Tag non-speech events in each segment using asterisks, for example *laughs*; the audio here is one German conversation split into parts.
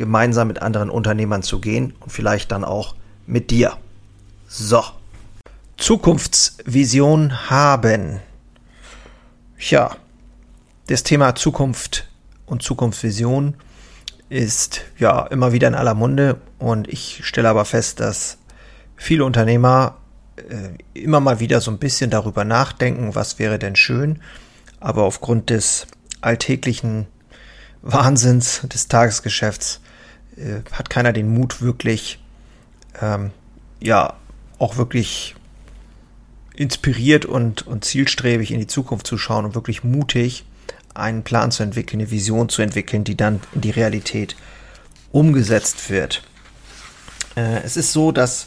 gemeinsam mit anderen Unternehmern zu gehen und vielleicht dann auch mit dir. So. Zukunftsvision haben. Ja, das Thema Zukunft und Zukunftsvision ist ja immer wieder in aller Munde und ich stelle aber fest, dass viele Unternehmer äh, immer mal wieder so ein bisschen darüber nachdenken, was wäre denn schön, aber aufgrund des alltäglichen Wahnsinns des Tagesgeschäfts äh, hat keiner den Mut wirklich, ähm, ja, auch wirklich inspiriert und, und zielstrebig in die Zukunft zu schauen und wirklich mutig einen Plan zu entwickeln, eine Vision zu entwickeln, die dann in die Realität umgesetzt wird. Äh, es ist so, dass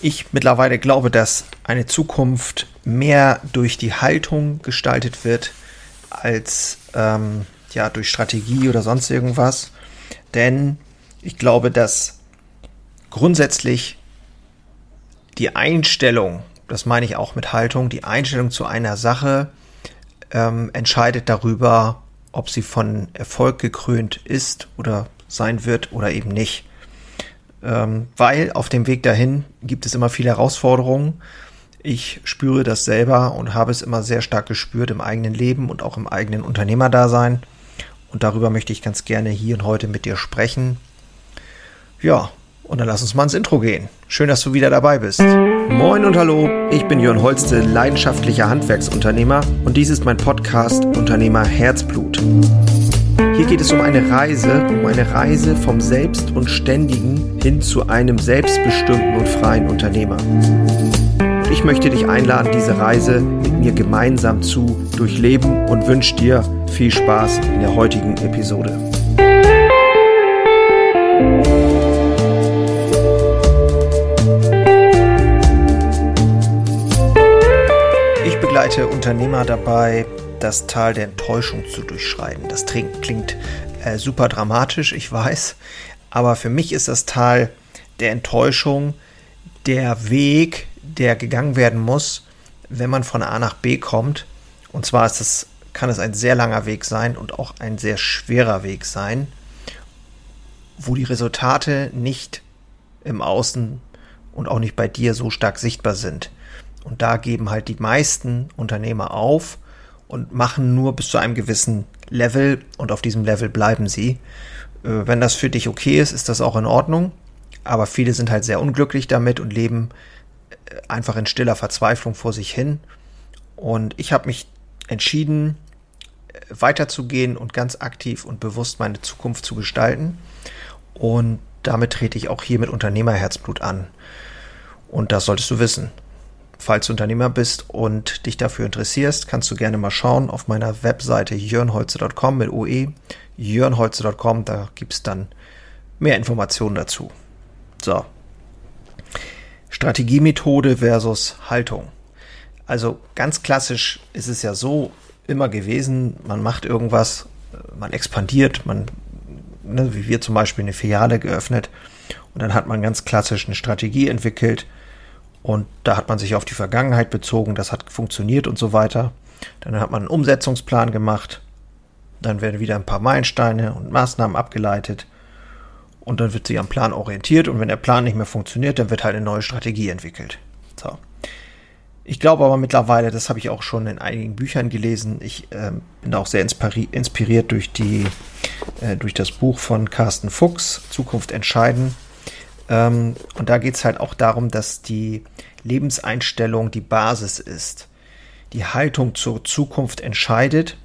ich mittlerweile glaube, dass eine Zukunft mehr durch die Haltung gestaltet wird als ähm, ja durch Strategie oder sonst irgendwas. Denn ich glaube, dass grundsätzlich die Einstellung, das meine ich auch mit Haltung, die Einstellung zu einer Sache ähm, entscheidet darüber, ob sie von Erfolg gekrönt ist oder sein wird oder eben nicht. Ähm, weil auf dem Weg dahin gibt es immer viele Herausforderungen. Ich spüre das selber und habe es immer sehr stark gespürt im eigenen Leben und auch im eigenen Unternehmerdasein. Und darüber möchte ich ganz gerne hier und heute mit dir sprechen. Ja, und dann lass uns mal ins Intro gehen. Schön, dass du wieder dabei bist. Moin und hallo, ich bin Jörn Holste, leidenschaftlicher Handwerksunternehmer und dies ist mein Podcast Unternehmer Herzblut. Hier geht es um eine Reise, um eine Reise vom Selbst und Ständigen hin zu einem selbstbestimmten und freien Unternehmer. Und ich möchte dich einladen, diese Reise mit mir gemeinsam zu durchleben und wünsche dir viel Spaß in der heutigen Episode. Begleite Unternehmer dabei, das Tal der Enttäuschung zu durchschreiten. Das klingt äh, super dramatisch, ich weiß, aber für mich ist das Tal der Enttäuschung der Weg, der gegangen werden muss, wenn man von A nach B kommt. Und zwar ist es, kann es ein sehr langer Weg sein und auch ein sehr schwerer Weg sein, wo die Resultate nicht im Außen und auch nicht bei dir so stark sichtbar sind. Und da geben halt die meisten Unternehmer auf und machen nur bis zu einem gewissen Level und auf diesem Level bleiben sie. Äh, wenn das für dich okay ist, ist das auch in Ordnung. Aber viele sind halt sehr unglücklich damit und leben äh, einfach in stiller Verzweiflung vor sich hin. Und ich habe mich entschieden, äh, weiterzugehen und ganz aktiv und bewusst meine Zukunft zu gestalten. Und damit trete ich auch hier mit Unternehmerherzblut an. Und das solltest du wissen. Falls du Unternehmer bist und dich dafür interessierst, kannst du gerne mal schauen auf meiner Webseite jörnholze.com mit OE, jörnholze.com, da gibt es dann mehr Informationen dazu. So. Strategiemethode versus Haltung. Also ganz klassisch ist es ja so immer gewesen, man macht irgendwas, man expandiert, man, ne, wie wir zum Beispiel eine Filiale geöffnet und dann hat man ganz klassisch eine Strategie entwickelt, und da hat man sich auf die Vergangenheit bezogen, das hat funktioniert und so weiter. Dann hat man einen Umsetzungsplan gemacht. Dann werden wieder ein paar Meilensteine und Maßnahmen abgeleitet. Und dann wird sich am Plan orientiert. Und wenn der Plan nicht mehr funktioniert, dann wird halt eine neue Strategie entwickelt. So. Ich glaube aber mittlerweile, das habe ich auch schon in einigen Büchern gelesen. Ich äh, bin auch sehr inspiriert durch die, äh, durch das Buch von Carsten Fuchs, Zukunft entscheiden. Ähm, und da geht es halt auch darum, dass die Lebenseinstellung die Basis ist. Die Haltung zur Zukunft entscheidet.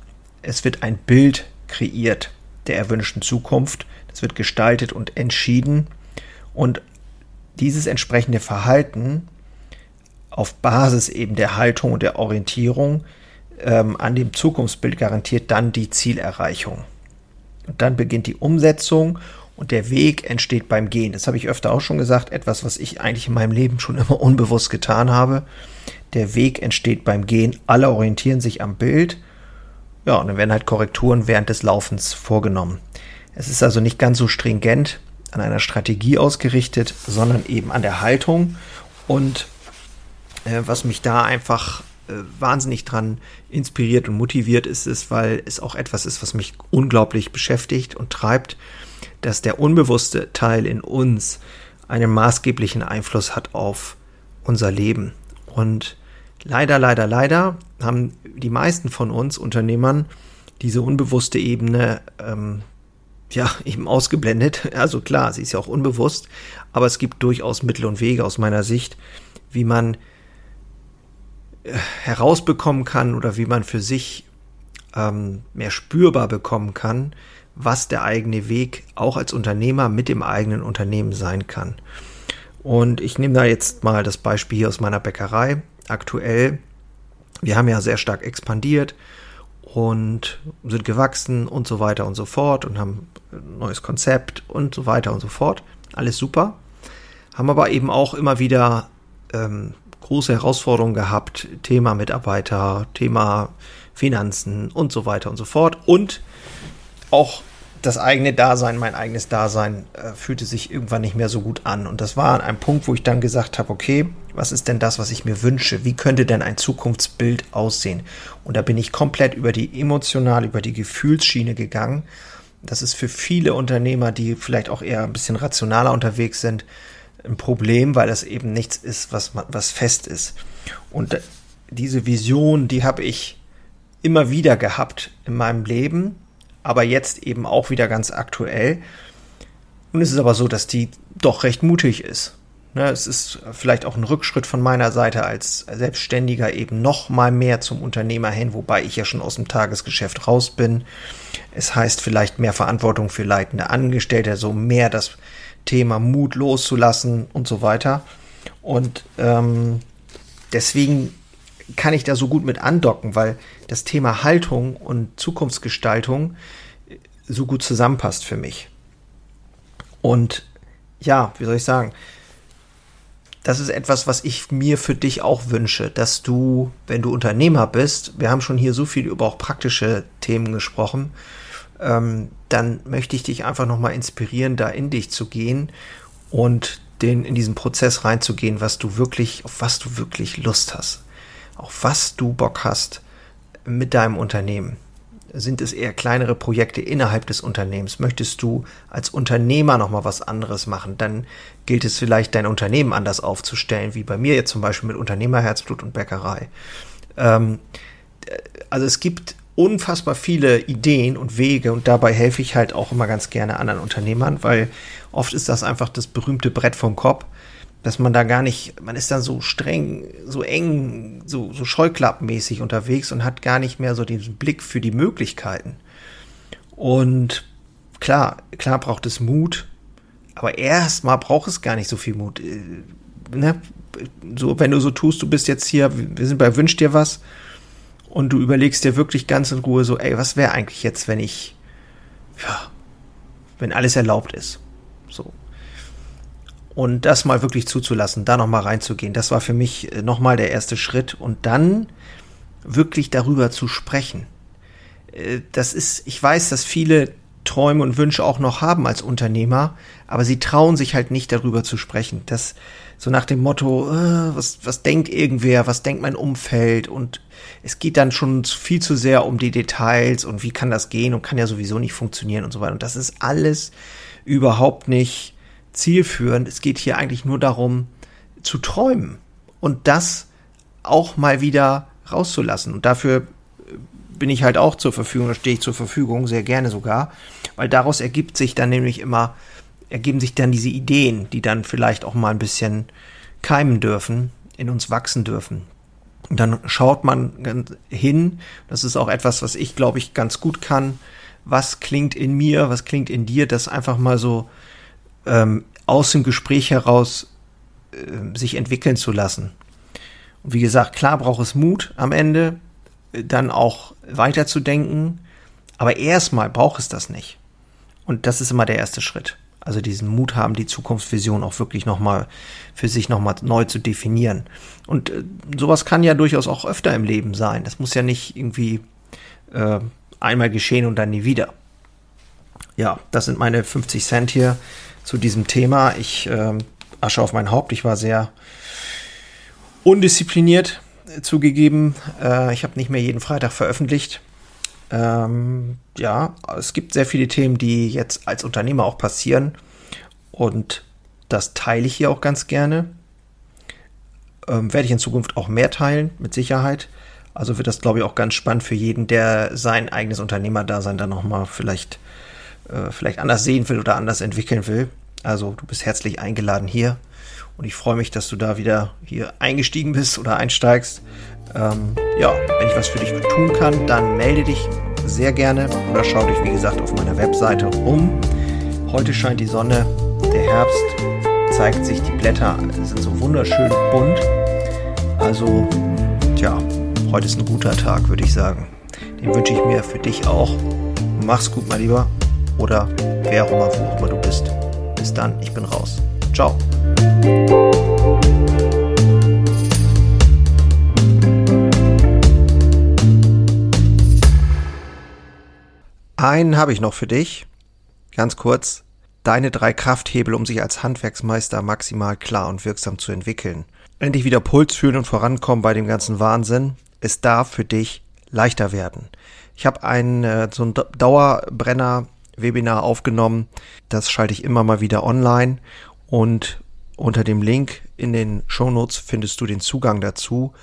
Es wird ein Bild kreiert der erwünschten Zukunft. Das wird gestaltet und entschieden. Und dieses entsprechende Verhalten auf Basis eben der Haltung und der Orientierung ähm, an dem Zukunftsbild garantiert dann die Zielerreichung. Und dann beginnt die Umsetzung Und der Weg entsteht beim Gehen. Das habe ich öfter auch schon gesagt. Etwas, was ich eigentlich in meinem Leben schon *laughs* immer unbewusst getan habe. Der Weg entsteht beim Gehen. Alle orientieren sich am Bild. Ja, und dann werden halt Korrekturen während des Laufens vorgenommen. Es ist also nicht ganz so stringent an einer Strategie ausgerichtet, sondern eben an der Haltung. Und äh, was mich da einfach äh, wahnsinnig dran inspiriert und motiviert ist es, weil es auch etwas ist, was mich unglaublich beschäftigt und treibt, dass der unbewusste Teil in uns einen maßgeblichen Einfluss hat auf unser Leben. Und leider, leider, leider haben die meisten von uns Unternehmern diese unbewusste Ebene ähm, ja *laughs* eben ausgeblendet. Also klar, sie ist ja auch unbewusst, aber es gibt durchaus Mittel und Wege aus meiner Sicht, wie man äh, herausbekommen kann oder wie man für sich ähm, mehr spürbar bekommen kann, was der eigene Weg auch als Unternehmer mit dem eigenen Unternehmen sein kann. Und ich nehme da jetzt mal das Beispiel hier aus meiner Bäckerei. Aktuell, wir haben ja sehr stark expandiert und sind gewachsen und so weiter und so fort und haben ein neues Konzept und so weiter und so fort. Alles super. Haben aber eben auch immer wieder ähm, große Herausforderungen gehabt. Thema Mitarbeiter, Thema Finanzen und so weiter und so fort. Und auch das eigene Dasein, mein eigenes Dasein äh, fühlte sich irgendwann nicht mehr so gut an. Und das war ein Punkt, wo ich dann gesagt habe, okay, was ist denn das, was ich mir wünsche? Wie könnte denn ein Zukunftsbild aussehen? Und da bin ich komplett über die emotional, über die Gefühlsschiene gegangen. Das ist für viele Unternehmer, die vielleicht auch eher ein bisschen rationaler unterwegs sind, ein Problem, weil das eben nichts ist, was, was fest ist. Und diese Vision, die habe ich immer wieder gehabt in meinem Leben aber jetzt eben auch wieder ganz aktuell. Und es ist aber so, dass die doch recht mutig ist. Ne, es ist vielleicht auch ein Rückschritt von meiner Seite als Selbstständiger eben noch mal mehr zum Unternehmer hin, wobei ich ja schon aus dem Tagesgeschäft raus bin. Es heißt vielleicht mehr Verantwortung für leitende Angestellte, so mehr das Thema Mut loszulassen und so weiter. Und ähm, deswegen kann ich da so gut mit andocken, weil das Thema Haltung und Zukunftsgestaltung so gut zusammenpasst für mich. Und ja, wie soll ich sagen, das ist etwas, was ich mir für dich auch wünsche, dass du, wenn du Unternehmer bist, wir haben schon hier so viel über auch praktische Themen gesprochen, ähm, dann möchte ich dich einfach nochmal inspirieren, da in dich zu gehen und den, in diesen Prozess reinzugehen, was du wirklich, auf was du wirklich Lust hast auf was du Bock hast mit deinem Unternehmen. Sind es eher kleinere Projekte innerhalb des Unternehmens? Möchtest du als Unternehmer nochmal was anderes machen? Dann gilt es vielleicht, dein Unternehmen anders aufzustellen, wie bei mir jetzt zum Beispiel mit Unternehmerherzblut und Bäckerei. Ähm, also es gibt unfassbar viele Ideen und Wege und dabei helfe ich halt auch immer ganz gerne anderen Unternehmern, weil oft ist das einfach das berühmte Brett vom Kopf dass man da gar nicht, man ist dann so streng, so eng, so, so scheuklappenmäßig unterwegs und hat gar nicht mehr so diesen Blick für die Möglichkeiten. Und klar, klar braucht es Mut, aber erstmal braucht es gar nicht so viel Mut. Äh, ne? So, wenn du so tust, du bist jetzt hier, wir sind bei Wünsch dir was und du überlegst dir wirklich ganz in Ruhe so, ey, was wäre eigentlich jetzt, wenn ich, ja, wenn alles erlaubt ist. So. Und das mal wirklich zuzulassen, da nochmal reinzugehen, das war für mich äh, nochmal der erste Schritt. Und dann wirklich darüber zu sprechen. Äh, das ist, ich weiß, dass viele Träume und Wünsche auch noch haben als Unternehmer, aber sie trauen sich halt nicht darüber zu sprechen. Das so nach dem Motto, äh, was, was denkt irgendwer, was denkt mein Umfeld und es geht dann schon viel zu sehr um die Details und wie kann das gehen und kann ja sowieso nicht funktionieren und so weiter. Und das ist alles überhaupt nicht zielführend. Es geht hier eigentlich nur darum, zu träumen und das auch mal wieder rauszulassen. Und dafür bin ich halt auch zur Verfügung, da stehe ich zur Verfügung, sehr gerne sogar, weil daraus ergibt sich dann nämlich immer, ergeben sich dann diese Ideen, die dann vielleicht auch mal ein bisschen keimen dürfen, in uns wachsen dürfen. Und dann schaut man hin, das ist auch etwas, was ich glaube ich ganz gut kann, was klingt in mir, was klingt in dir, das einfach mal so ähm, aus dem Gespräch heraus äh, sich entwickeln zu lassen. Und wie gesagt, klar braucht es Mut am Ende, äh, dann auch weiterzudenken, aber erstmal braucht es das nicht. Und das ist immer der erste Schritt. Also diesen Mut haben, die Zukunftsvision auch wirklich nochmal für sich nochmal neu zu definieren. Und äh, sowas kann ja durchaus auch öfter im Leben sein. Das muss ja nicht irgendwie äh, einmal geschehen und dann nie wieder. Ja, das sind meine 50 Cent hier zu diesem Thema. Ich äh, Asche auf mein Haupt. Ich war sehr undiszipliniert äh, zugegeben. Äh, ich habe nicht mehr jeden Freitag veröffentlicht. Ähm, ja, es gibt sehr viele Themen, die jetzt als Unternehmer auch passieren. Und das teile ich hier auch ganz gerne. Ähm, werde ich in Zukunft auch mehr teilen, mit Sicherheit. Also wird das, glaube ich, auch ganz spannend für jeden, der sein eigenes Unternehmerdasein dann nochmal vielleicht, äh, vielleicht anders sehen will oder anders entwickeln will. Also du bist herzlich eingeladen hier. Und ich freue mich, dass du da wieder hier eingestiegen bist oder einsteigst. Ähm, ja, wenn ich was für dich tun kann, dann melde dich sehr gerne oder schau dich, wie gesagt, auf meiner Webseite um. Heute scheint die Sonne, der Herbst zeigt sich, die Blätter sind so wunderschön bunt. Also, tja, heute ist ein guter Tag, würde ich sagen. Den wünsche ich mir für dich auch. Mach's gut, mein Lieber. Oder wer auch immer, wo auch immer du bist. Bis dann, ich bin raus. Ciao. Einen habe ich noch für dich. Ganz kurz. Deine drei Krafthebel, um sich als Handwerksmeister maximal klar und wirksam zu entwickeln. Endlich wieder Puls fühlen und vorankommen bei dem ganzen Wahnsinn. Es darf für dich leichter werden. Ich habe einen äh, so ein Dauerbrenner-Webinar aufgenommen. Das schalte ich immer mal wieder online und unter dem Link in den Shownotes findest du den Zugang dazu.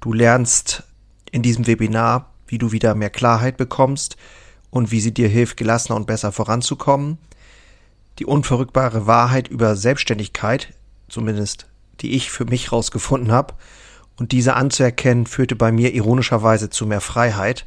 Du lernst in diesem Webinar, wie du wieder mehr Klarheit bekommst, und wie sie dir hilft, gelassener und besser voranzukommen. Die unverrückbare Wahrheit über Selbstständigkeit, zumindest die ich für mich rausgefunden habe, und diese anzuerkennen, führte bei mir ironischerweise zu mehr Freiheit.